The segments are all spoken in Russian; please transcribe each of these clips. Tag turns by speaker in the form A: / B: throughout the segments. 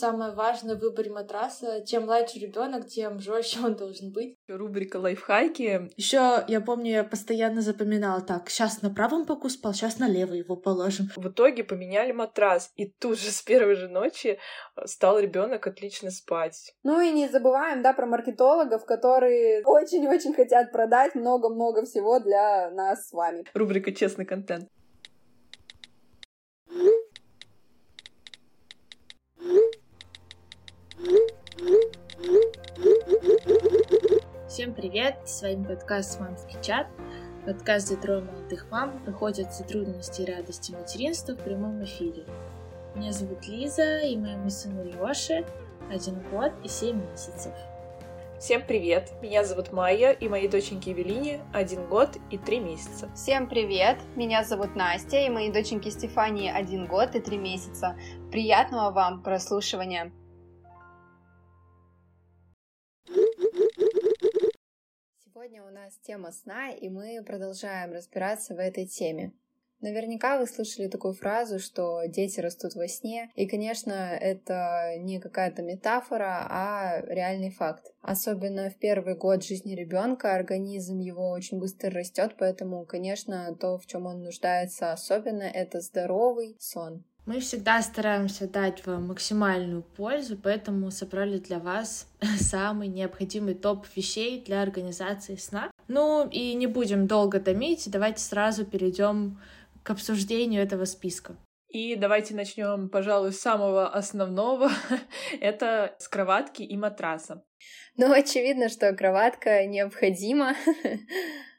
A: самое важное в выборе матраса. Чем младше ребенок, тем жестче он должен быть.
B: Рубрика лайфхаки.
A: Еще я помню, я постоянно запоминала так: сейчас на правом боку спал, сейчас на левый его положим.
B: В итоге поменяли матрас, и тут же с первой же ночи э, стал ребенок отлично спать.
C: Ну и не забываем, да, про маркетологов, которые очень-очень хотят продать много-много всего для нас с вами.
B: Рубрика «Честный контент».
A: Всем привет! С вами подкаст «Мамский чат». Подкаст, где трое молодых мам проходят все трудности и радости материнства в прямом эфире. Меня зовут Лиза, и моему сыну Лёше один год и семь месяцев.
B: Всем привет! Меня зовут Майя, и моей доченьке Евелине один год и три месяца.
C: Всем привет! Меня зовут Настя, и моей доченьке Стефании один год и три месяца. Приятного вам прослушивания! Сегодня у нас тема сна, и мы продолжаем разбираться в этой теме. Наверняка вы слышали такую фразу, что дети растут во сне, и, конечно, это не какая-то метафора, а реальный факт. Особенно в первый год жизни ребенка организм его очень быстро растет, поэтому, конечно, то, в чем он нуждается особенно, это здоровый сон.
A: Мы всегда стараемся дать вам максимальную пользу, поэтому собрали для вас самый необходимый топ вещей для организации сна. Ну и не будем долго томить, давайте сразу перейдем к обсуждению этого списка.
B: И давайте начнем, пожалуй, с самого основного. Это с кроватки и матраса.
C: Ну, очевидно, что кроватка необходима.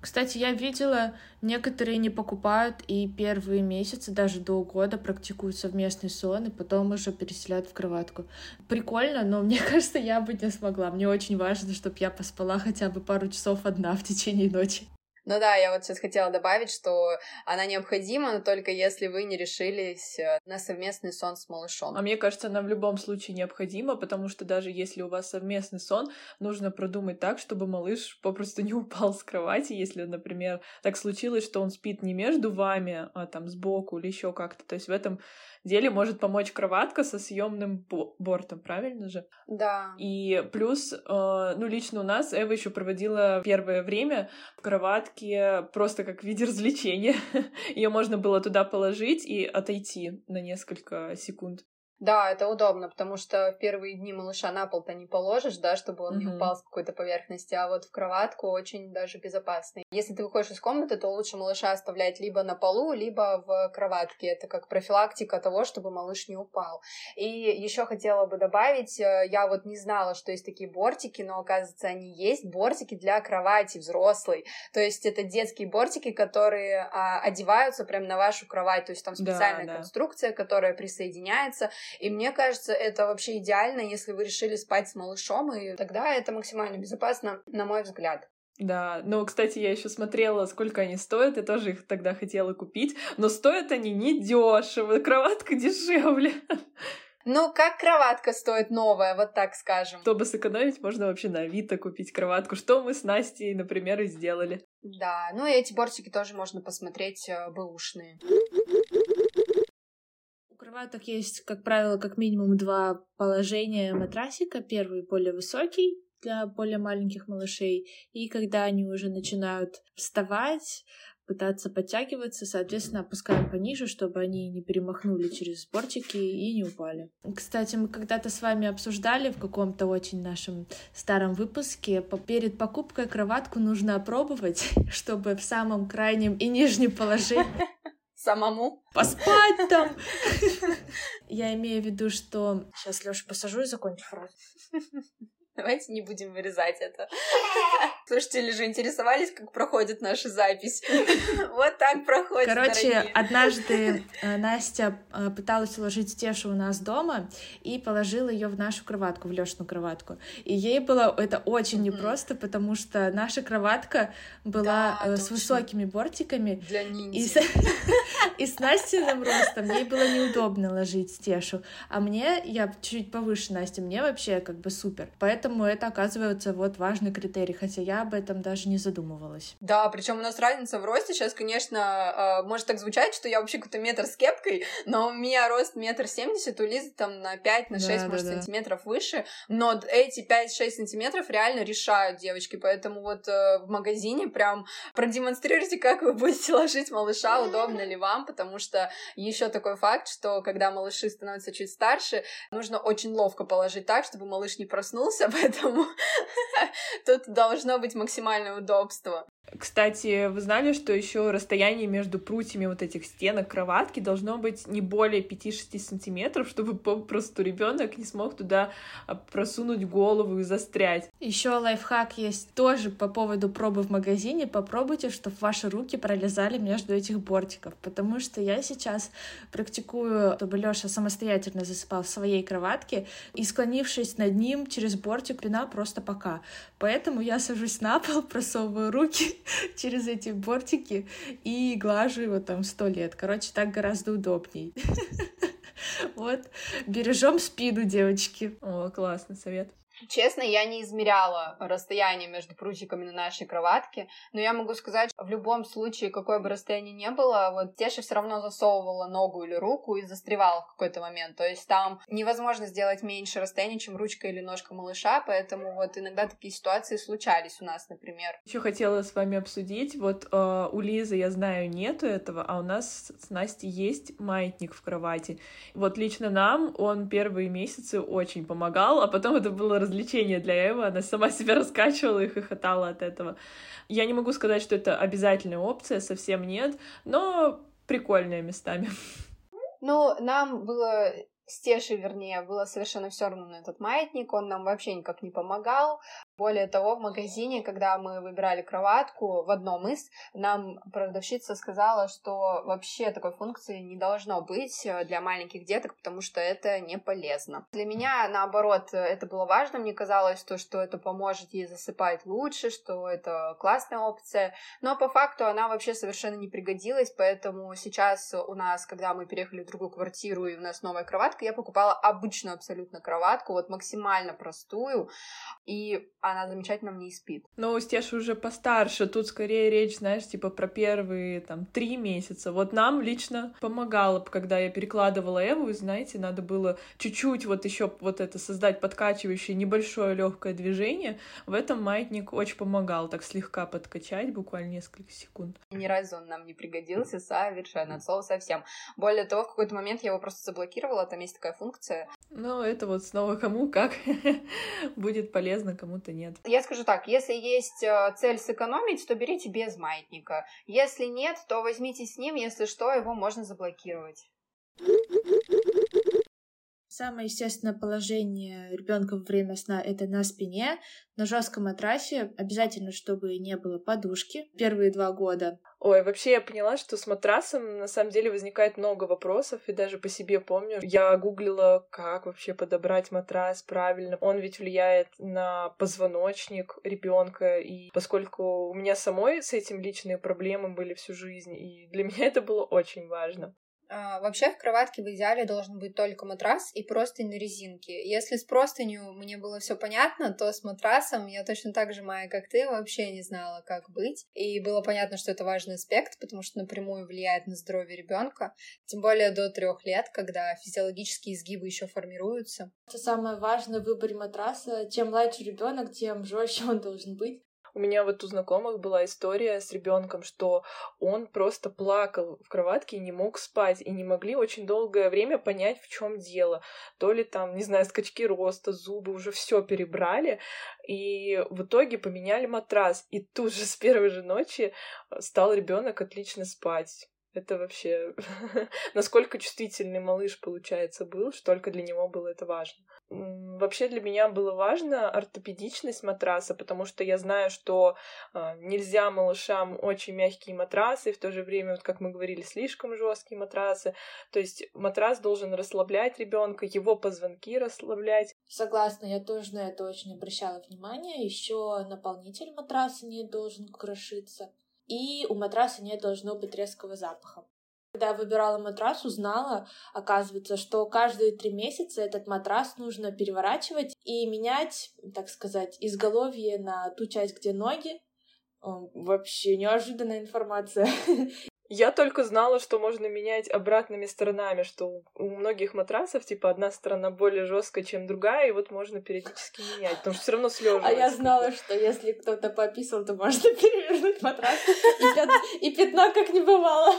A: Кстати, я видела, некоторые не покупают и первые месяцы, даже до года, практикуют совместный сон, и потом уже переселяют в кроватку. Прикольно, но мне кажется, я бы не смогла. Мне очень важно, чтобы я поспала хотя бы пару часов одна в течение ночи.
C: Ну да, я вот сейчас хотела добавить, что она необходима, но только если вы не решились э, на совместный сон с малышом.
B: А мне кажется, она в любом случае необходима, потому что даже если у вас совместный сон, нужно продумать так, чтобы малыш попросту не упал с кровати, если, например, так случилось, что он спит не между вами, а там сбоку или еще как-то. То есть в этом деле может помочь кроватка со съемным бортом, правильно же?
C: Да.
B: И плюс, э, ну, лично у нас Эва еще проводила первое время в кроватке просто как в виде развлечения. Ее можно было туда положить и отойти на несколько секунд.
C: Да, это удобно, потому что в первые дни малыша на пол-то не положишь, да, чтобы он mm-hmm. не упал с какой-то поверхности, а вот в кроватку очень даже безопасно. Если ты выходишь из комнаты, то лучше малыша оставлять либо на полу, либо в кроватке. Это как профилактика того, чтобы малыш не упал. И еще хотела бы добавить, э, я вот не знала, что есть такие бортики, но оказывается, они есть, бортики для кровати взрослой. То есть это детские бортики, которые а, одеваются прямо на вашу кровать, то есть там специальная да, да. конструкция, которая присоединяется, и мне кажется, это вообще идеально, если вы решили спать с малышом, и тогда это максимально безопасно, на мой взгляд.
B: Да, но, кстати, я еще смотрела, сколько они стоят, и тоже их тогда хотела купить, но стоят они не дешево, кроватка дешевле.
C: Ну, как кроватка стоит новая, вот так скажем.
B: Чтобы сэкономить, можно вообще на Авито купить кроватку, что мы с Настей, например, и сделали.
C: Да, ну и эти бортики тоже можно посмотреть э,
A: кроваток есть, как правило, как минимум два положения матрасика. Первый более высокий для более маленьких малышей, и когда они уже начинают вставать, пытаться подтягиваться, соответственно, опускаем пониже, чтобы они не перемахнули через бортики и не упали. Кстати, мы когда-то с вами обсуждали в каком-то очень нашем старом выпуске, перед покупкой кроватку нужно опробовать, чтобы в самом крайнем и нижнем положении
C: самому.
A: Поспать там. Я имею в виду, что... Сейчас, Лёша, посажу и закончу фразу.
C: Давайте не будем вырезать это. Слушатели же интересовались, как проходит наша запись. Вот так проходит.
A: Короче, однажды э, Настя э, пыталась уложить Стешу у нас дома и положила ее в нашу кроватку, в Лешину кроватку. И ей было это очень непросто, потому что наша кроватка была э, с высокими бортиками.
C: Для
A: и с, и с Настиным ростом ей было неудобно ложить Стешу. А мне, я чуть повыше Насти, мне вообще как бы супер. Поэтому Поэтому это оказывается вот важный критерий, хотя я об этом даже не задумывалась.
C: Да, причем у нас разница в росте сейчас, конечно, а, может так звучать, что я вообще какой-то метр с кепкой, но у меня рост метр семьдесят, у Лизы там на 5, на 6, да, может, да, сантиметров выше, но эти 5-6 сантиметров реально решают девочки, поэтому вот э, в магазине прям продемонстрируйте, как вы будете ложить малыша, удобно ли вам, потому что еще такой факт, что когда малыши становятся чуть старше, нужно очень ловко положить так, чтобы малыш не проснулся, поэтому тут должно быть максимальное удобство.
B: Кстати, вы знали, что еще расстояние между прутьями вот этих стенок кроватки должно быть не более 5-6 сантиметров, чтобы попросту ребенок не смог туда а, просунуть голову и застрять.
A: Еще лайфхак есть тоже по поводу пробы в магазине. Попробуйте, чтобы ваши руки пролезали между этих бортиков, потому что я сейчас практикую, чтобы Леша самостоятельно засыпал в своей кроватке и склонившись над ним через бортик, пина просто пока. Поэтому я сажусь на пол, просовываю руки через эти бортики и глажу его там сто лет. Короче, так гораздо удобней. Вот, бережем спину, девочки.
B: О, классный совет.
C: Честно, я не измеряла расстояние между прутиками на нашей кроватке, но я могу сказать, что в любом случае, какое бы расстояние ни было, вот Теша все равно засовывала ногу или руку и застревала в какой-то момент. То есть там невозможно сделать меньше расстояния, чем ручка или ножка малыша, поэтому вот иногда такие ситуации случались у нас, например.
B: Еще хотела с вами обсудить, вот э, у Лизы, я знаю, нету этого, а у нас с Настей есть маятник в кровати. Вот лично нам он первые месяцы очень помогал, а потом это было развлечение для Эвы, она сама себя раскачивала и хохотала от этого. Я не могу сказать, что это обязательная опция, совсем нет, но прикольная местами.
C: Ну, нам было с Тешей, вернее, было совершенно все равно на этот маятник, он нам вообще никак не помогал. Более того, в магазине, когда мы выбирали кроватку, в одном из, нам продавщица сказала, что вообще такой функции не должно быть э, для маленьких деток, потому что это не полезно. Для меня, наоборот, это было важно. Мне казалось, то, что это поможет ей засыпать лучше, что это классная опция. Но по факту она вообще совершенно не пригодилась, поэтому сейчас у нас, когда мы переехали в другую квартиру и у нас новая кроватка, я покупала обычную абсолютно кроватку, вот максимально простую, и она замечательно мне и спит.
B: Но у Стеши уже постарше, тут скорее речь, знаешь, типа про первые там три месяца. Вот нам лично помогало, когда я перекладывала Эву, и, знаете, надо было чуть-чуть вот еще вот это создать подкачивающее небольшое легкое движение. В этом маятник очень помогал, так слегка подкачать, буквально несколько секунд.
C: Ни разу он нам не пригодился совершенно, от слова совсем. Более того, в какой-то момент я его просто заблокировала, там есть такая функция.
B: Ну, это вот снова кому как будет полезно, кому-то нет.
C: Я скажу так, если есть э, цель сэкономить, то берите без маятника. Если нет, то возьмите с ним, если что, его можно заблокировать.
A: Самое естественное положение ребенка во время сна это на спине, на жестком матрасе, обязательно, чтобы не было подушки первые два года.
B: Ой, вообще я поняла, что с матрасом на самом деле возникает много вопросов, и даже по себе помню. Я гуглила, как вообще подобрать матрас правильно. Он ведь влияет на позвоночник ребенка, и поскольку у меня самой с этим личные проблемы были всю жизнь, и для меня это было очень важно.
C: А, вообще в кроватке в идеале должен быть только матрас и простынь на резинке. Если с простынью мне было все понятно, то с матрасом я точно так же, Майя, как ты, вообще не знала, как быть. И было понятно, что это важный аспект, потому что напрямую влияет на здоровье ребенка, тем более до трех лет, когда физиологические изгибы еще формируются.
A: Это самое важное в выборе матраса. Чем младше ребенок, тем жестче он должен быть.
B: У меня вот у знакомых была история с ребенком, что он просто плакал в кроватке и не мог спать, и не могли очень долгое время понять, в чем дело. То ли там, не знаю, скачки роста, зубы, уже все перебрали, и в итоге поменяли матрас. И тут же с первой же ночи стал ребенок отлично спать. Это вообще... Насколько чувствительный малыш, получается, был, что только для него было это важно. Вообще для меня было важно ортопедичность матраса, потому что я знаю, что э, нельзя малышам очень мягкие матрасы, в то же время, вот как мы говорили, слишком жесткие матрасы. То есть матрас должен расслаблять ребенка, его позвонки расслаблять.
A: Согласна, я тоже на это очень обращала внимание. Еще наполнитель матраса не должен крошиться и у матраса не должно быть резкого запаха. Когда я выбирала матрас, узнала, оказывается, что каждые три месяца этот матрас нужно переворачивать и менять, так сказать, изголовье на ту часть, где ноги. Вообще неожиданная информация.
B: Я только знала, что можно менять обратными сторонами, что у многих матрасов, типа, одна сторона более жесткая, чем другая, и вот можно периодически менять, потому что все равно слеживается.
A: А я знала, что если кто-то пописал, то можно перевернуть матрас, и, пят... и пятна как не бывало.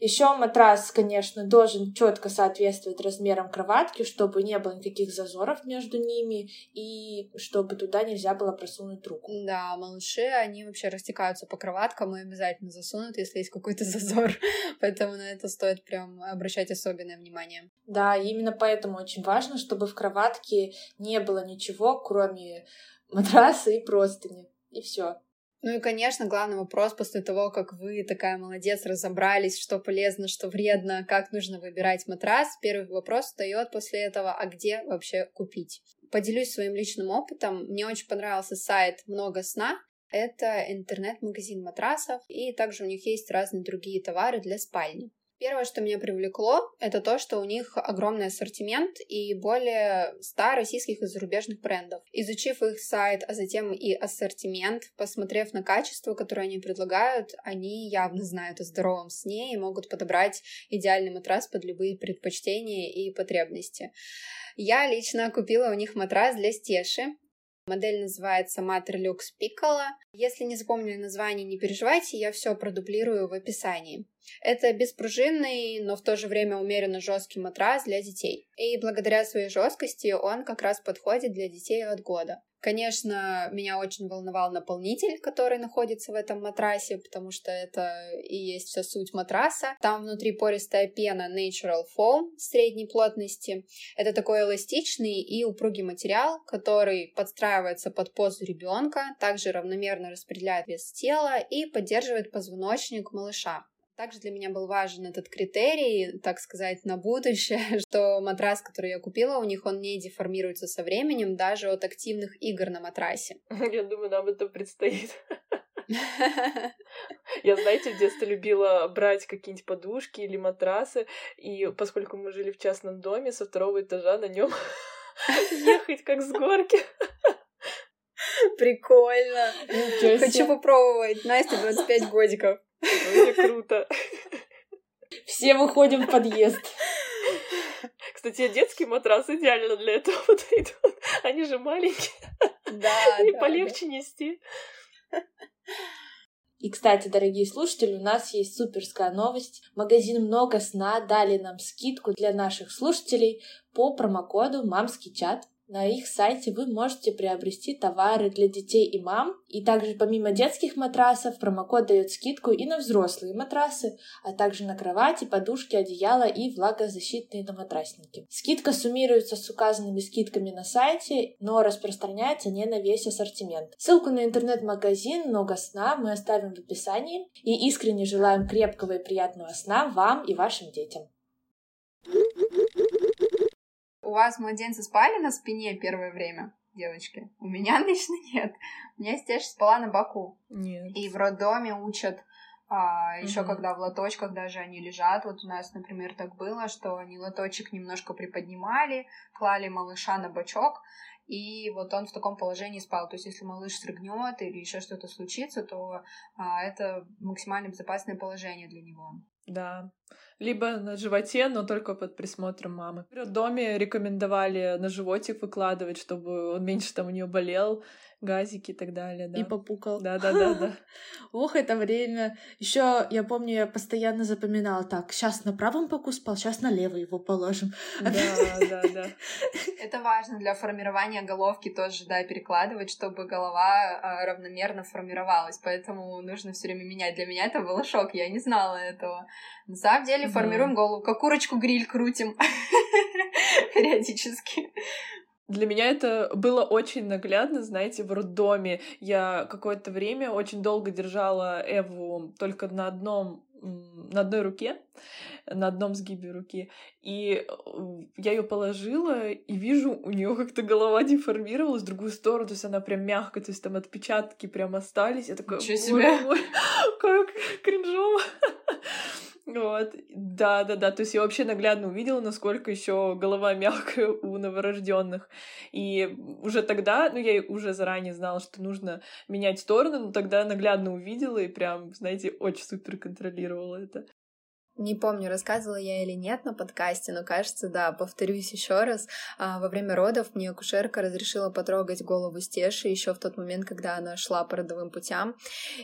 A: Еще матрас, конечно, должен четко соответствовать размерам кроватки, чтобы не было никаких зазоров между ними и чтобы туда нельзя было просунуть руку.
C: Да, малыши, они вообще растекаются по кроваткам и обязательно засунут, если есть какой-то зазор. Поэтому на это стоит прям обращать особенное внимание.
A: Да, именно поэтому очень важно, чтобы в кроватке не было ничего, кроме матраса и простыни. И все.
C: Ну и, конечно, главный вопрос после того, как вы такая молодец, разобрались, что полезно, что вредно, как нужно выбирать матрас, первый вопрос встает после этого, а где вообще купить? Поделюсь своим личным опытом. Мне очень понравился сайт «Много сна». Это интернет-магазин матрасов, и также у них есть разные другие товары для спальни. Первое, что меня привлекло, это то, что у них огромный ассортимент и более 100 российских и зарубежных брендов. Изучив их сайт, а затем и ассортимент, посмотрев на качество, которое они предлагают, они явно знают о здоровом сне и могут подобрать идеальный матрас под любые предпочтения и потребности. Я лично купила у них матрас для стеши, Модель называется Matrix Piccolo. Если не запомнили название, не переживайте, я все продублирую в описании. Это беспружинный, но в то же время умеренно жесткий матрас для детей. И благодаря своей жесткости он как раз подходит для детей от года. Конечно, меня очень волновал наполнитель, который находится в этом матрасе, потому что это и есть вся суть матраса. Там внутри пористая пена Natural Foam средней плотности. Это такой эластичный и упругий материал, который подстраивается под позу ребенка, также равномерно распределяет вес тела и поддерживает позвоночник малыша. Также для меня был важен этот критерий, так сказать, на будущее, что матрас, который я купила, у них он не деформируется со временем, даже от активных игр на матрасе.
B: Я думаю, нам это предстоит. Я, знаете, в детстве любила брать какие-нибудь подушки или матрасы, и поскольку мы жили в частном доме, со второго этажа на нем ехать как с горки.
C: Прикольно. Хочу попробовать. Настя, 25 годиков.
B: Очень круто.
A: Все выходим в подъезд.
B: Кстати, детский матрас идеально для этого подойдут. Они же маленькие.
C: Да,
B: И полегче нести.
A: И, кстати, дорогие слушатели, у нас есть суперская новость. Магазин «Много сна» дали нам скидку для наших слушателей по промокоду «Мамский чат». На их сайте вы можете приобрести товары для детей и мам, и также помимо детских матрасов промокод дает скидку и на взрослые матрасы, а также на кровати, подушки, одеяла и влагозащитные наматрасники. Скидка суммируется с указанными скидками на сайте, но распространяется не на весь ассортимент. Ссылку на интернет-магазин «Много сна» мы оставим в описании и искренне желаем крепкого и приятного сна вам и вашим детям
C: у вас младенцы спали на спине первое время, девочки? У меня лично нет. У меня Стеша спала на боку.
B: Нет.
C: И в роддоме учат а, еще угу. когда в лоточках даже они лежат, вот у нас, например, так было, что они лоточек немножко приподнимали, клали малыша на бочок, и вот он в таком положении спал. То есть, если малыш срыгнет или еще что-то случится, то а, это максимально безопасное положение для него.
B: Да. Либо на животе, но только под присмотром мамы. В доме рекомендовали на животик выкладывать, чтобы он меньше там у нее болел газики и так далее, да.
A: И попукал.
B: Да, да, да, да.
A: Ох, это время. Еще я помню, я постоянно запоминала так: сейчас на правом боку спал, сейчас на левый его положим.
B: Да, да, да.
C: Это важно для формирования головки тоже, да, перекладывать, чтобы голова а, равномерно формировалась. Поэтому нужно все время менять. Для меня это был шок, я не знала этого. На самом деле формируем голову, как курочку гриль крутим периодически.
B: Для меня это было очень наглядно, знаете, в роддоме. Я какое-то время очень долго держала Эву только на одном на одной руке, на одном сгибе руки. И э, я ее положила, и вижу, у нее как-то голова деформировалась в другую сторону, то есть она прям мягко, то есть там отпечатки прям остались. Я такая, Ничего себе! Как кринжово! Вот, да, да, да. То есть я вообще наглядно увидела, насколько еще голова мягкая у новорожденных. И уже тогда, ну, я уже заранее знала, что нужно менять сторону, но тогда наглядно увидела и прям, знаете, очень супер контролировала это.
C: Не помню, рассказывала я или нет на подкасте, но кажется, да, повторюсь еще раз. А, во время родов мне акушерка разрешила потрогать голову Стеши еще в тот момент, когда она шла по родовым путям.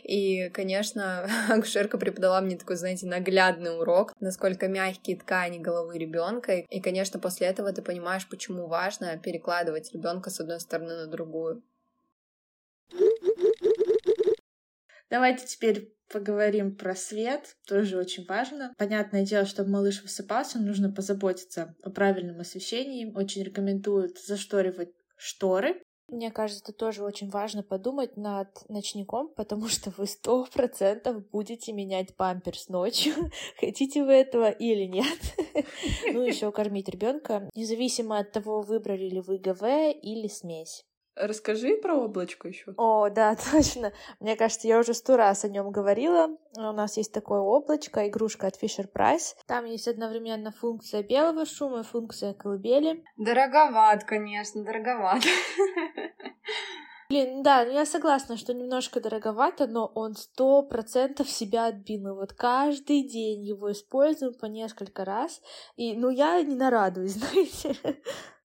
C: И, конечно, акушерка преподала мне такой, знаете, наглядный урок, насколько мягкие ткани головы ребенка. И, конечно, после этого ты понимаешь, почему важно перекладывать ребенка с одной стороны на другую.
A: Давайте теперь поговорим про свет, тоже очень важно. Понятное дело, чтобы малыш высыпался, нужно позаботиться о правильном освещении. Очень рекомендуют зашторивать шторы. Мне кажется, это тоже очень важно подумать над ночником, потому что вы сто процентов будете менять памперс ночью, хотите вы этого или нет. ну, еще кормить ребенка, независимо от того, выбрали ли вы ГВ или смесь.
B: Расскажи про облачко еще.
A: О, да, точно. Мне кажется, я уже сто раз о нем говорила. У нас есть такое облачко, игрушка от Fisher Price. Там есть одновременно функция белого шума и функция колыбели.
C: Дороговат, конечно, дороговат.
A: Блин, да, ну я согласна, что немножко дороговато, но он сто процентов себя отбил. И вот каждый день его используем по несколько раз. И, ну, я не нарадуюсь, знаете.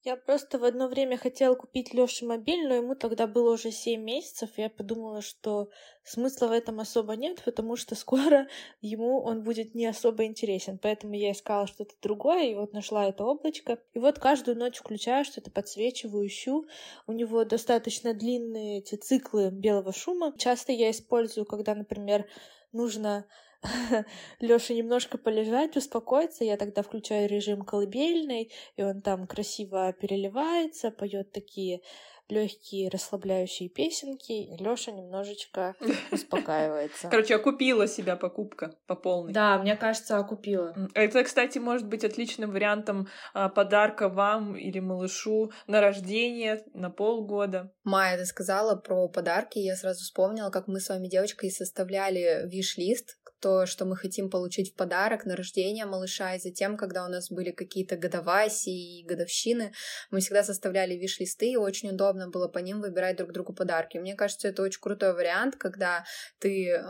A: Я просто в одно время хотела купить Лёше мобиль, но ему тогда было уже 7 месяцев, и я подумала, что смысла в этом особо нет, потому что скоро ему он будет не особо интересен. Поэтому я искала что-то другое, и вот нашла это облачко. И вот каждую ночь включаю, что-то подсвечиваю, ищу. У него достаточно длинные эти циклы белого шума. Часто я использую, когда, например, нужно Лёше немножко полежать, успокоиться, я тогда включаю режим колыбельный, и он там красиво переливается, поет такие легкие расслабляющие песенки, и Лёша немножечко успокаивается.
B: Короче, окупила себя покупка по полной.
A: Да, мне кажется, окупила.
B: Это, кстати, может быть отличным вариантом а, подарка вам или малышу на рождение, на полгода.
C: Майя, ты сказала про подарки, я сразу вспомнила, как мы с вами девочкой составляли виш-лист то, что мы хотим получить в подарок на рождение малыша, и затем, когда у нас были какие-то годоваси и годовщины, мы всегда составляли виш-листы, и очень удобно было по ним выбирать друг другу подарки. Мне кажется, это очень крутой вариант, когда ты э,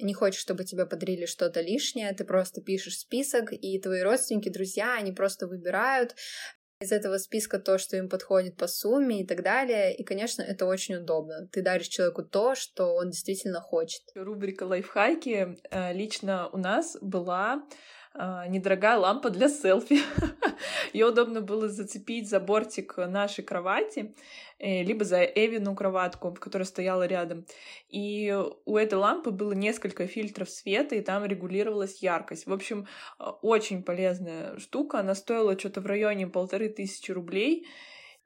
C: не хочешь, чтобы тебе подарили что-то лишнее, ты просто пишешь список, и твои родственники, друзья, они просто выбирают, из этого списка то, что им подходит по сумме и так далее. И, конечно, это очень удобно. Ты даришь человеку то, что он действительно хочет.
B: Рубрика лайфхаки э, лично у нас была недорогая лампа для селфи. Ее удобно было зацепить за бортик нашей кровати, э, либо за Эвину кроватку, которая стояла рядом. И у этой лампы было несколько фильтров света, и там регулировалась яркость. В общем, а, очень полезная штука. Она стоила что-то в районе полторы тысячи рублей.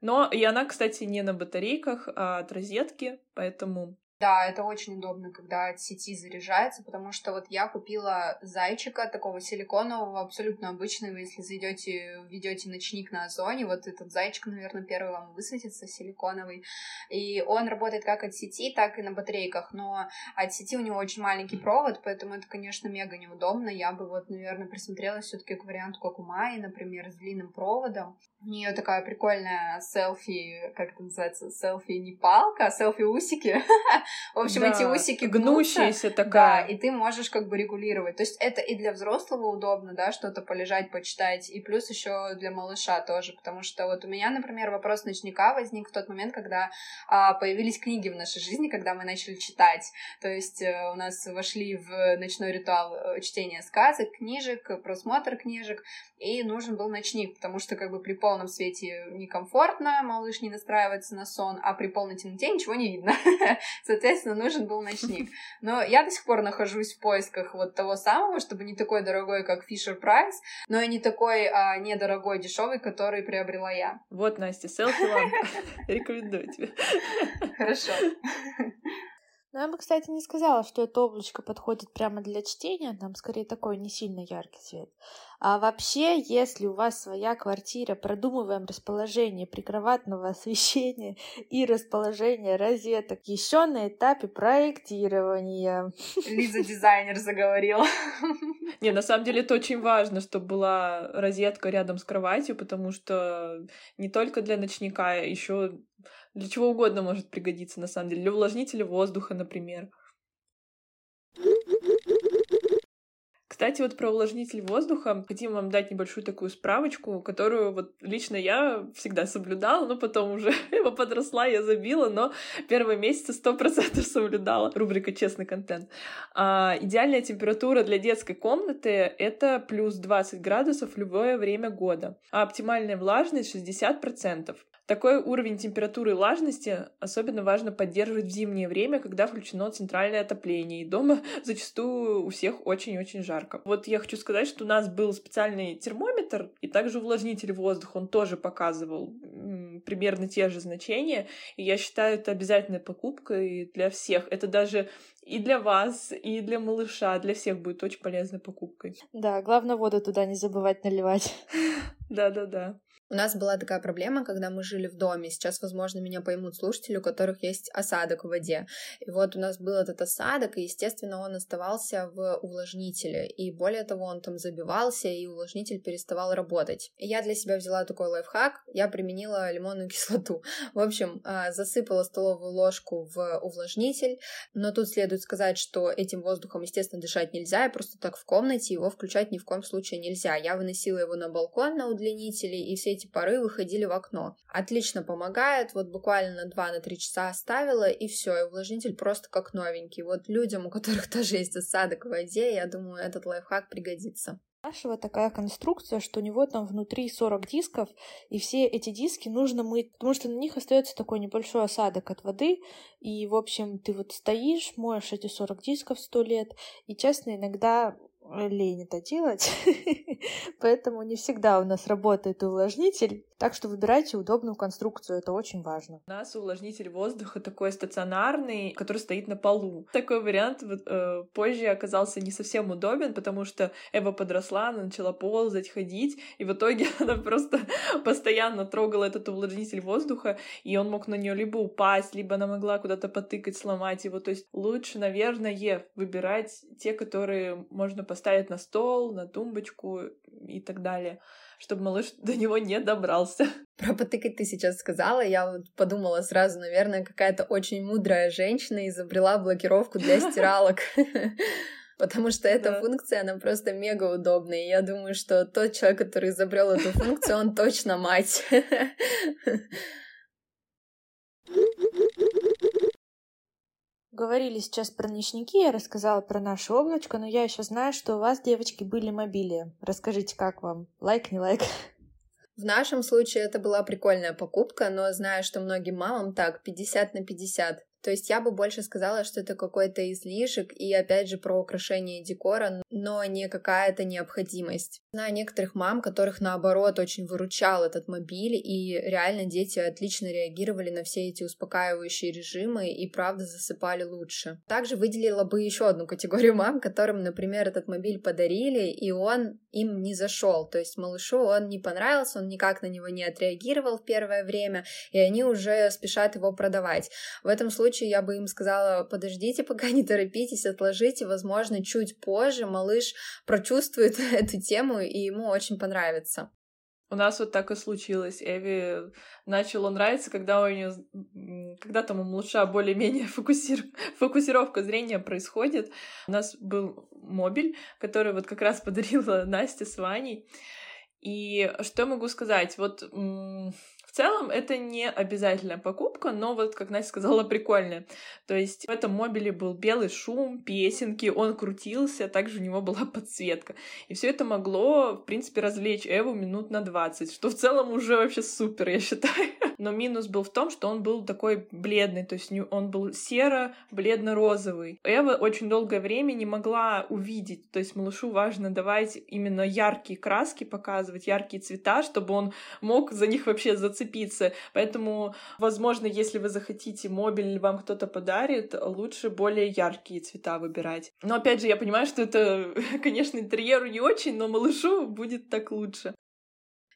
B: Но и она, кстати, не на батарейках, а от розетки, поэтому
C: да, это очень удобно, когда от сети заряжается, потому что вот я купила зайчика такого силиконового, абсолютно обычного, если зайдете, введете ночник на озоне, вот этот зайчик, наверное, первый вам высветится, силиконовый, и он работает как от сети, так и на батарейках, но от сети у него очень маленький провод, поэтому это, конечно, мега неудобно, я бы вот, наверное, присмотрелась все таки к варианту, как у Майи, например, с длинным проводом, у нее такая прикольная селфи, как это называется, селфи не палка, а селфи усики. В общем, да, эти усики
B: гнущиеся такая.
C: Да, и ты можешь как бы регулировать. То есть это и для взрослого удобно, да, что-то полежать, почитать, и плюс еще для малыша тоже, потому что вот у меня, например, вопрос ночника возник в тот момент, когда а, появились книги в нашей жизни, когда мы начали читать. То есть э, у нас вошли в ночной ритуал э, чтения сказок, книжек, просмотр книжек, и нужен был ночник, потому что как бы при полном свете некомфортно, малыш не настраивается на сон, а при полной темноте ничего не видно. соответственно, нужен был ночник. Но я до сих пор нахожусь в поисках вот того самого, чтобы не такой дорогой, как Fisher Price, но и не такой а, недорогой, дешевый, который приобрела я.
B: Вот, Настя, селфи лампа. Рекомендую тебе.
C: Хорошо.
A: Ну, я бы, кстати, не сказала, что это облачко подходит прямо для чтения, там скорее такой не сильно яркий цвет. А вообще, если у вас своя квартира, продумываем расположение прикроватного освещения и расположение розеток еще на этапе проектирования.
C: Лиза дизайнер заговорила.
B: Не, на самом деле это очень важно, чтобы была розетка рядом с кроватью, потому что не только для ночника, а еще для чего угодно может пригодиться, на самом деле. Для увлажнителя воздуха, например. Кстати, вот про увлажнитель воздуха хотим вам дать небольшую такую справочку, которую вот лично я всегда соблюдала, но потом уже его подросла, я забила, но первые месяцы сто процентов соблюдала. Рубрика «Честный контент». А, идеальная температура для детской комнаты — это плюс 20 градусов в любое время года, а оптимальная влажность — 60%. Такой уровень температуры и влажности особенно важно поддерживать в зимнее время, когда включено центральное отопление, и дома зачастую у всех очень-очень жарко. Вот я хочу сказать, что у нас был специальный термометр, и также увлажнитель воздуха, он тоже показывал примерно те же значения, и я считаю, это обязательная покупка и для всех. Это даже и для вас, и для малыша, для всех будет очень полезной покупкой.
A: Да, главное воду туда не забывать наливать.
B: Да-да-да.
C: У нас была такая проблема, когда мы жили в доме. Сейчас, возможно, меня поймут слушатели, у которых есть осадок в воде. И вот у нас был этот осадок, и, естественно, он оставался в увлажнителе. И более того, он там забивался, и увлажнитель переставал работать. И я для себя взяла такой лайфхак. Я применила лимонную кислоту. В общем, а, засыпала столовую ложку в увлажнитель. Но тут следует сказать, что этим воздухом, естественно, дышать нельзя. И просто так в комнате его включать ни в коем случае нельзя. Я выносила его на балкон на удлинителе, и все пары выходили в окно. Отлично помогает, вот буквально на 2-3 часа оставила, и все, и увлажнитель просто как новенький. Вот людям, у которых тоже есть осадок в воде, я думаю, этот лайфхак пригодится.
A: Нашего такая конструкция, что у него там внутри 40 дисков, и все эти диски нужно мыть, потому что на них остается такой небольшой осадок от воды, и, в общем, ты вот стоишь, моешь эти 40 дисков сто лет, и, честно, иногда лень это делать, поэтому не всегда у нас работает увлажнитель, так что выбирайте удобную конструкцию, это очень важно.
B: У нас увлажнитель воздуха такой стационарный, который стоит на полу. Такой вариант э, позже оказался не совсем удобен, потому что Эва подросла, она начала ползать, ходить, и в итоге она просто постоянно трогала этот увлажнитель воздуха, и он мог на нее либо упасть, либо она могла куда-то потыкать, сломать его. То есть лучше, наверное, выбирать те, которые можно поставить на стол, на тумбочку и так далее, чтобы малыш до него не добрался.
C: Про потыкать ты сейчас сказала, я вот подумала сразу, наверное, какая-то очень мудрая женщина изобрела блокировку для стиралок. Потому что эта да. функция, она просто мега удобная. И я думаю, что тот человек, который изобрел эту функцию, он точно мать.
A: Говорили сейчас про ночники, я рассказала про наше облачко, но я еще знаю, что у вас, девочки, были мобили. Расскажите, как вам? Лайк, не лайк?
C: В нашем случае это была прикольная покупка, но знаю, что многим мамам так, 50 на 50. То есть я бы больше сказала, что это какой-то излишек и опять же про украшение декора, но не какая-то необходимость. Знаю некоторых мам, которых наоборот очень выручал этот мобиль, и реально дети отлично реагировали на все эти успокаивающие режимы и правда засыпали лучше. Также выделила бы еще одну категорию мам, которым, например, этот мобиль подарили, и он им не зашел. То есть малышу он не понравился, он никак на него не отреагировал в первое время, и они уже спешат его продавать. В этом случае я бы им сказала, подождите, пока не торопитесь, отложите, возможно, чуть позже малыш прочувствует эту тему, и ему очень понравится.
B: У нас вот так и случилось. Эви начало нравиться, когда у нее, когда там у малыша более-менее фокусир... фокусировка зрения происходит. У нас был мобиль, который вот как раз подарила Настя с Ваней. И что могу сказать? Вот целом это не обязательная покупка, но вот, как Настя сказала, прикольная. То есть в этом мобиле был белый шум, песенки, он крутился, также у него была подсветка. И все это могло, в принципе, развлечь Эву минут на 20, что в целом уже вообще супер, я считаю. Но минус был в том, что он был такой бледный, то есть он был серо-бледно-розовый. Эва очень долгое время не могла увидеть, то есть малышу важно давать именно яркие краски, показывать яркие цвета, чтобы он мог за них вообще зацепиться. Поэтому, возможно, если вы захотите мобиль или вам кто-то подарит, лучше более яркие цвета выбирать. Но опять же, я понимаю, что это, конечно, интерьеру не очень, но малышу будет так лучше.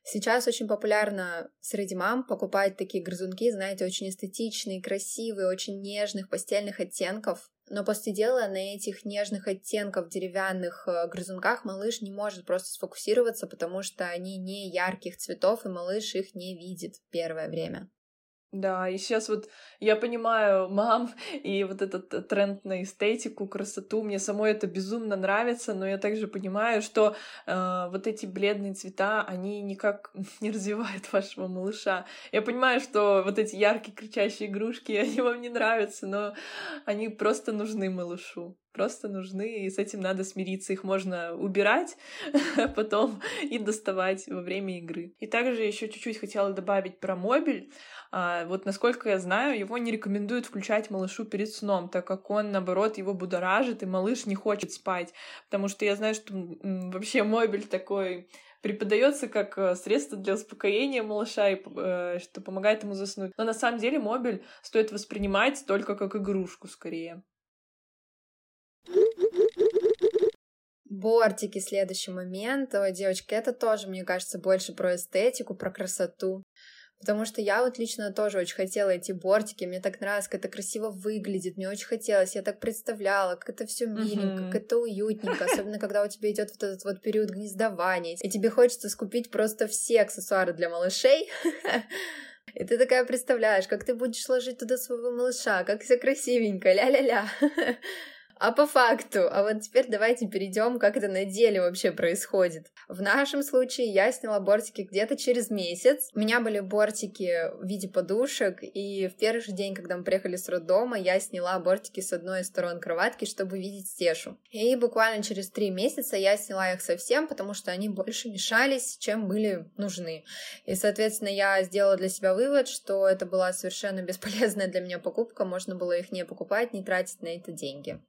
C: Сейчас очень популярно среди мам покупать такие грызунки, знаете, очень эстетичные, красивые, очень нежных постельных оттенков. Но после дела на этих нежных оттенков деревянных э, грызунках малыш не может просто сфокусироваться, потому что они не ярких цветов, и малыш их не видит первое время.
B: Да, и сейчас вот я понимаю мам и вот этот э, тренд на эстетику, красоту. Мне самой это безумно нравится, но я также понимаю, что э, вот эти бледные цвета, они никак не развивают вашего малыша. Я понимаю, что вот эти яркие кричащие игрушки, они вам не нравятся, но они просто нужны малышу просто нужны, и с этим надо смириться. Их можно убирать потом и доставать во время игры. И также еще чуть-чуть хотела добавить про мобиль. А, вот насколько я знаю, его не рекомендуют включать малышу перед сном, так как он, наоборот, его будоражит, и малыш не хочет спать. Потому что я знаю, что вообще мобиль такой преподается как э, средство для успокоения малыша и э, что помогает ему заснуть. Но на самом деле мобиль стоит воспринимать только как игрушку скорее.
C: Бортики, следующий момент. Ой, девочки, это тоже, мне кажется, больше про эстетику, про красоту. Потому что я вот лично тоже очень хотела эти бортики, мне так нравилось, как это красиво выглядит, мне очень хотелось, я так представляла, как это все миленько, uh-huh. как это уютненько, особенно когда у тебя идет вот этот вот период гнездования, и тебе хочется скупить просто все аксессуары для малышей. И ты такая представляешь, как ты будешь ложить туда своего малыша, как все красивенько, ля-ля-ля. А по факту, а вот теперь давайте перейдем, как это на деле вообще происходит. В нашем случае я сняла бортики где-то через месяц. У меня были бортики в виде подушек, и в первый же день, когда мы приехали с роддома, я сняла бортики с одной из сторон кроватки, чтобы видеть Стешу. И буквально через три месяца я сняла их совсем, потому что они больше мешались, чем были нужны. И, соответственно, я сделала для себя вывод, что это была совершенно бесполезная для меня покупка, можно было их не покупать, не тратить на это деньги.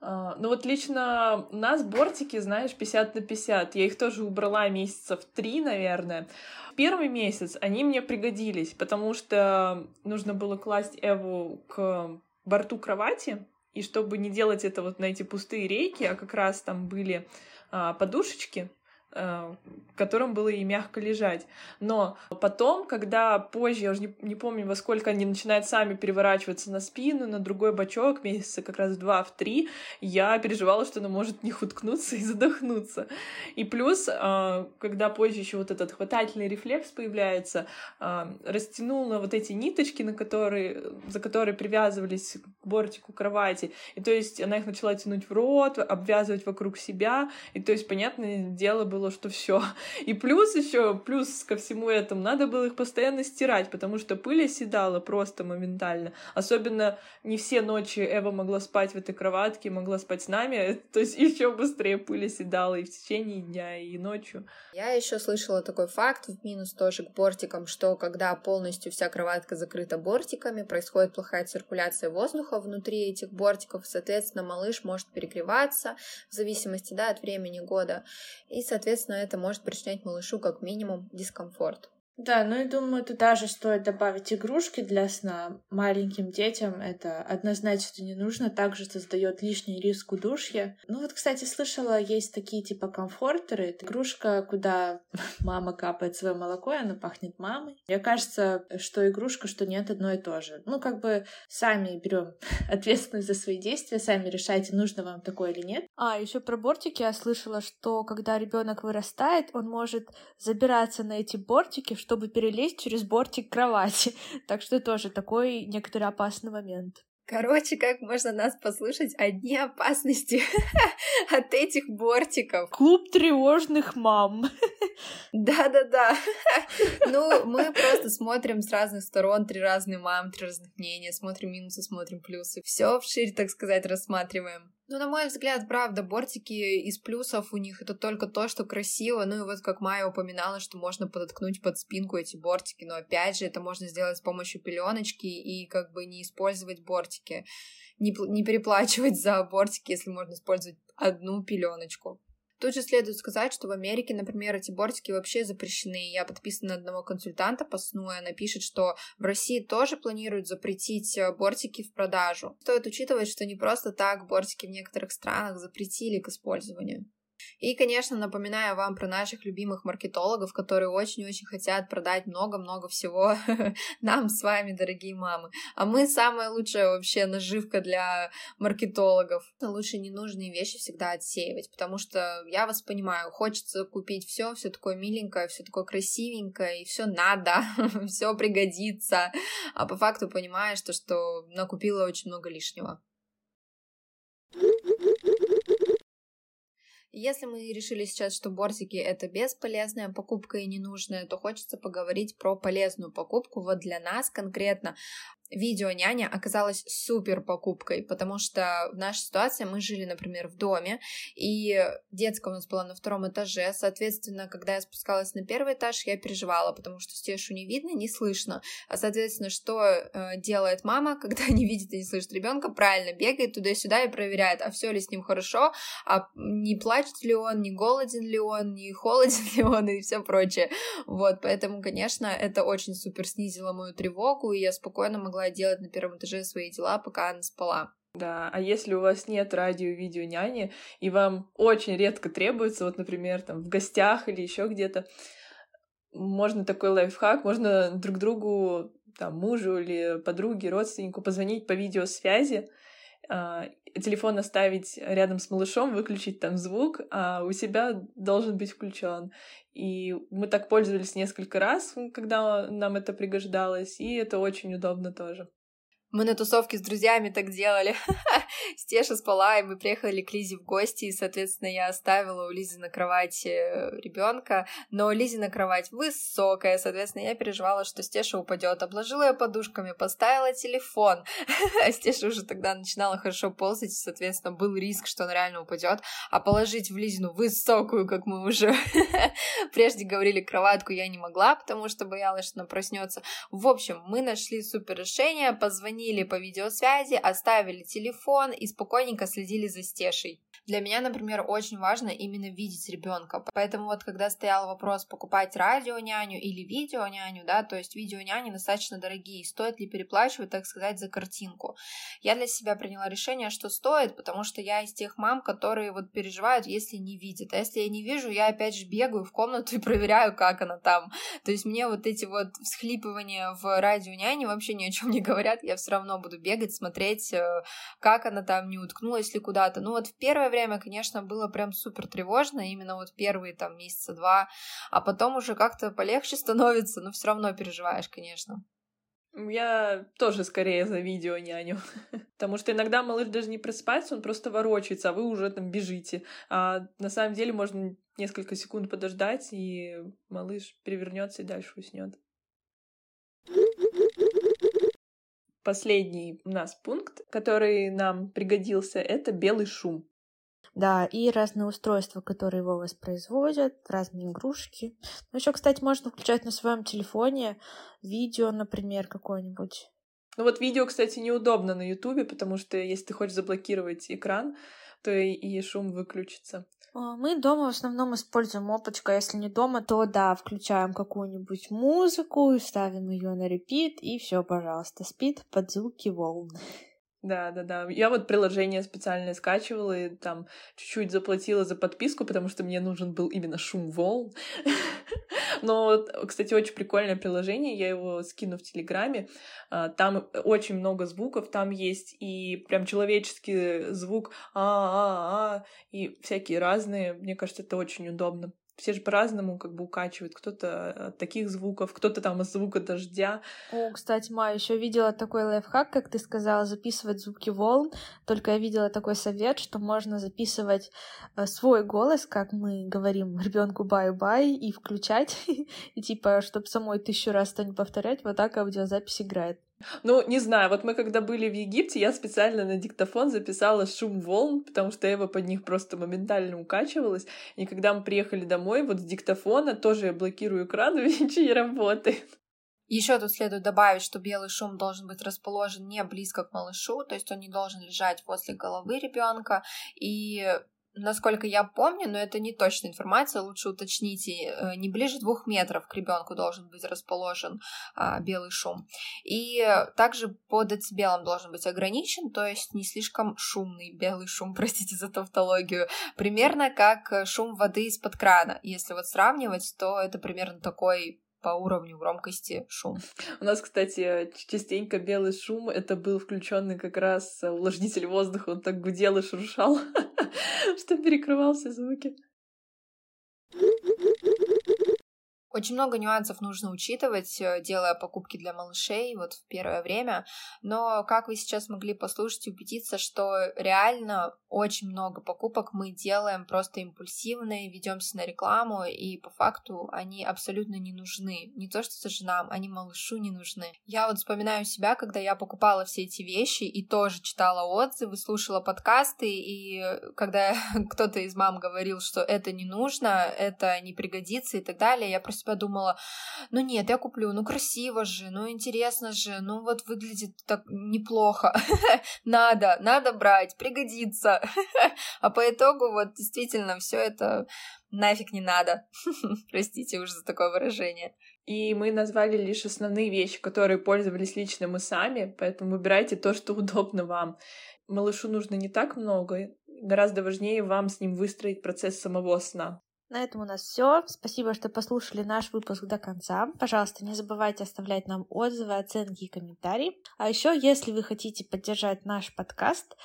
B: Uh, ну вот лично у нас бортики, знаешь, 50 на 50. Я их тоже убрала месяца в три, наверное. Первый месяц они мне пригодились, потому что нужно было класть Эву к борту кровати, и чтобы не делать это вот на эти пустые рейки, а как раз там были а, подушечки, в котором было и мягко лежать. Но потом, когда позже, я уже не, не помню, во сколько они начинают сами переворачиваться на спину, на другой бочок, месяца как раз два в три, я переживала, что она может них уткнуться и задохнуться. И плюс, э, когда позже еще вот этот хватательный рефлекс появляется, э, растянула вот эти ниточки, на которые, за которые привязывались к бортику кровати, и то есть она их начала тянуть в рот, обвязывать вокруг себя, и то есть, понятное дело, было было, что все. И плюс еще, плюс ко всему этому, надо было их постоянно стирать, потому что пыль оседала просто моментально. Особенно не все ночи Эва могла спать в этой кроватке, могла спать с нами, то есть еще быстрее пыль оседала и в течение дня, и ночью.
C: Я еще слышала такой факт, в минус тоже к бортикам, что когда полностью вся кроватка закрыта бортиками, происходит плохая циркуляция воздуха внутри этих бортиков, соответственно, малыш может перегреваться в зависимости да, от времени года, и, соответственно, соответственно, это может причинять малышу как минимум дискомфорт.
A: Да, ну и думаю, туда же стоит добавить игрушки для сна. Маленьким детям это однозначно не нужно, также создает лишний риск удушья. Ну вот, кстати, слышала, есть такие типа комфортеры. Это игрушка, куда мама капает свое молоко, и оно пахнет мамой. Мне кажется, что игрушка, что нет, одно и то же. Ну, как бы сами берем ответственность за свои действия, сами решайте, нужно вам такое или нет. А, еще про бортики я слышала, что когда ребенок вырастает, он может забираться на эти бортики, чтобы перелезть через бортик кровати. Так что тоже такой некоторый опасный момент.
C: Короче, как можно нас послушать? Одни опасности от этих бортиков.
A: Клуб тревожных мам.
C: Да-да-да. Ну, мы просто смотрим с разных сторон, три разные мамы, три разных мнения, смотрим минусы, смотрим плюсы. Все вширь, так сказать, рассматриваем. Ну, на мой взгляд, правда, бортики из плюсов у них это только то, что красиво. Ну и вот как Майя упоминала, что можно подоткнуть под спинку эти бортики, но опять же, это можно сделать с помощью пеленочки и как бы не использовать бортики, не, не переплачивать за бортики, если можно использовать одну пеленочку. Тут же следует сказать, что в Америке, например, эти бортики вообще запрещены. Я подписана на одного консультанта по сну, и она пишет, что в России тоже планируют запретить э, бортики в продажу. Стоит учитывать, что не просто так бортики в некоторых странах запретили к использованию. И, конечно, напоминаю вам про наших любимых маркетологов, которые очень-очень хотят продать много-много всего нам с вами, дорогие мамы. А мы самая лучшая вообще наживка для маркетологов. Лучше ненужные вещи всегда отсеивать, потому что я вас понимаю, хочется купить все, все такое миленькое, все такое красивенькое, и все надо, все пригодится. А по факту понимаешь, то, что накупила очень много лишнего. Если мы решили сейчас, что бортики это бесполезная покупка и ненужная, то хочется поговорить про полезную покупку. Вот для нас конкретно видео няня оказалась супер покупкой, потому что в нашей ситуации мы жили, например, в доме, и детская у нас была на втором этаже, соответственно, когда я спускалась на первый этаж, я переживала, потому что Стешу не видно, не слышно, а, соответственно, что э, делает мама, когда не видит и не слышит ребенка, правильно, бегает туда-сюда и проверяет, а все ли с ним хорошо, а не плачет ли он, не голоден ли он, не холоден ли он и все прочее, вот, поэтому, конечно, это очень супер снизило мою тревогу, и я спокойно могла могла делать на первом этаже свои дела, пока она спала.
B: Да, а если у вас нет радио-видео няни, и вам очень редко требуется, вот, например, там в гостях или еще где-то, можно такой лайфхак, можно друг другу, там, мужу или подруге, родственнику позвонить по видеосвязи, телефон оставить рядом с малышом, выключить там звук, а у себя должен быть включен. И мы так пользовались несколько раз, когда нам это пригождалось, и это очень удобно тоже.
C: Мы на тусовке с друзьями так делали. Стеша спала, и мы приехали к Лизе в гости, и, соответственно, я оставила у Лизы на кровати э, ребенка, но Лизе на кровать высокая, соответственно, я переживала, что Стеша упадет. Обложила ее подушками, поставила телефон. а Стеша уже тогда начинала хорошо ползать, соответственно, был риск, что она реально упадет. А положить в Лизину высокую, как мы уже прежде говорили, кроватку я не могла, потому что боялась, что она проснется. В общем, мы нашли супер решение, позвонили звонили по видеосвязи, оставили телефон и спокойненько следили за стешей. Для меня, например, очень важно именно видеть ребенка. Поэтому вот когда стоял вопрос покупать радио-няню или видео-няню, да, то есть видео-няни достаточно дорогие, стоит ли переплачивать, так сказать, за картинку. Я для себя приняла решение, что стоит, потому что я из тех мам, которые вот переживают, если не видят. А если я не вижу, я опять же бегаю в комнату и проверяю, как она там. То есть мне вот эти вот всхлипывания в радио-няне вообще ни о чем не говорят. Я все равно буду бегать, смотреть, э, как она там не уткнулась ли куда-то. Ну вот в первое время, конечно, было прям супер тревожно, именно вот первые там месяца два, а потом уже как-то полегче становится, но все равно переживаешь, конечно.
B: Я тоже скорее за видео няню. Потому что иногда малыш даже не просыпается, он просто ворочается, а вы уже там бежите. А на самом деле можно несколько секунд подождать, и малыш перевернется и дальше уснет. Последний у нас пункт, который нам пригодился, это белый шум.
A: Да, и разные устройства, которые его воспроизводят, разные игрушки. Ну, еще, кстати, можно включать на своем телефоне видео, например, какое-нибудь.
B: Ну вот видео, кстати, неудобно на Ютубе, потому что если ты хочешь заблокировать экран, то и, и шум выключится.
A: А, мы дома в основном используем опочку, а если не дома, то да, включаем какую-нибудь музыку, ставим ее на репит, и все, пожалуйста, спит под звуки волн.
B: Да, да, да. Я вот приложение специальное скачивала и там чуть-чуть заплатила за подписку, потому что мне нужен был именно шум волн. Но, кстати, очень прикольное приложение, я его скину в Телеграме. А, там очень много звуков, там есть и прям человеческий звук а а а и всякие разные. Мне кажется, это очень удобно. Все же по-разному как бы укачивают. Кто-то от таких звуков, кто-то там от звука дождя.
A: О, кстати, Майя, еще видела такой лайфхак, как ты сказала, записывать звуки волн. Только я видела такой совет, что можно записывать э, свой голос, как мы говорим ребенку бай-бай, и включать, и типа, чтобы самой тысячу раз это не повторять, вот так аудиозапись играет.
B: Ну, не знаю, вот мы когда были в Египте, я специально на диктофон записала шум волн, потому что Эва под них просто моментально укачивалась. И когда мы приехали домой, вот с диктофона тоже я блокирую экран, видите, не работает.
C: Еще тут следует добавить, что белый шум должен быть расположен не близко к малышу, то есть он не должен лежать возле головы ребенка. И насколько я помню, но это не точная информация, лучше уточните, э, не ближе двух метров к ребенку должен быть расположен а, белый шум. И также по децибелам должен быть ограничен, то есть не слишком шумный белый шум, простите за тавтологию, примерно как шум воды из-под крана. Если вот сравнивать, то это примерно такой по уровню громкости шум.
B: У нас, кстати, частенько белый шум, это был включенный как раз увлажнитель воздуха, он так гудел и шуршал, что перекрывал все звуки.
C: Очень много нюансов нужно учитывать, э, делая покупки для малышей вот в первое время, но как вы сейчас могли послушать и убедиться, что реально очень много покупок мы делаем просто импульсивные, ведемся на рекламу, и по факту они абсолютно не нужны. Не то, что сожнам, они малышу не нужны. Я вот вспоминаю себя, когда я покупала все эти вещи и тоже читала отзывы, слушала подкасты, и когда кто-то из мам говорил, что это не нужно, это не пригодится и так далее, я просто подумала, ну нет, я куплю, ну красиво же, ну интересно же, ну вот выглядит так неплохо, надо, надо брать, пригодится. А по итогу вот действительно все это нафиг не надо. Простите уже за такое выражение.
B: И мы назвали лишь основные вещи, которые пользовались лично мы сами, поэтому выбирайте то, что удобно вам. Малышу нужно не так много, гораздо важнее вам с ним выстроить процесс самого сна.
A: На этом у нас все. Спасибо, что послушали наш выпуск до конца. Пожалуйста, не забывайте оставлять нам отзывы, оценки и комментарии. А еще, если вы хотите поддержать наш подкаст,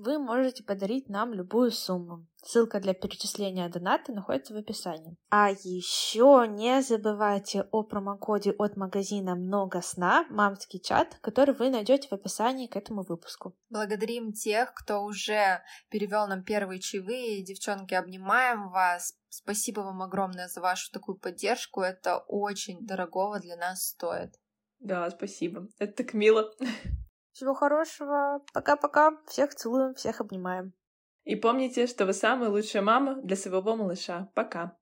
A: вы можете подарить нам любую сумму. Ссылка для перечисления доната находится в описании. А еще не забывайте о промокоде от магазина «Много сна» мамский чат, который вы найдете в описании к этому выпуску.
C: Благодарим тех, кто уже перевел нам первые чаевые. Девчонки, обнимаем вас. Спасибо вам огромное за вашу такую поддержку. Это очень дорогого для нас стоит.
B: Да, спасибо. Это так мило.
A: Всего хорошего. Пока-пока. Всех целуем, всех обнимаем.
B: И помните, что вы самая лучшая мама для своего малыша. Пока.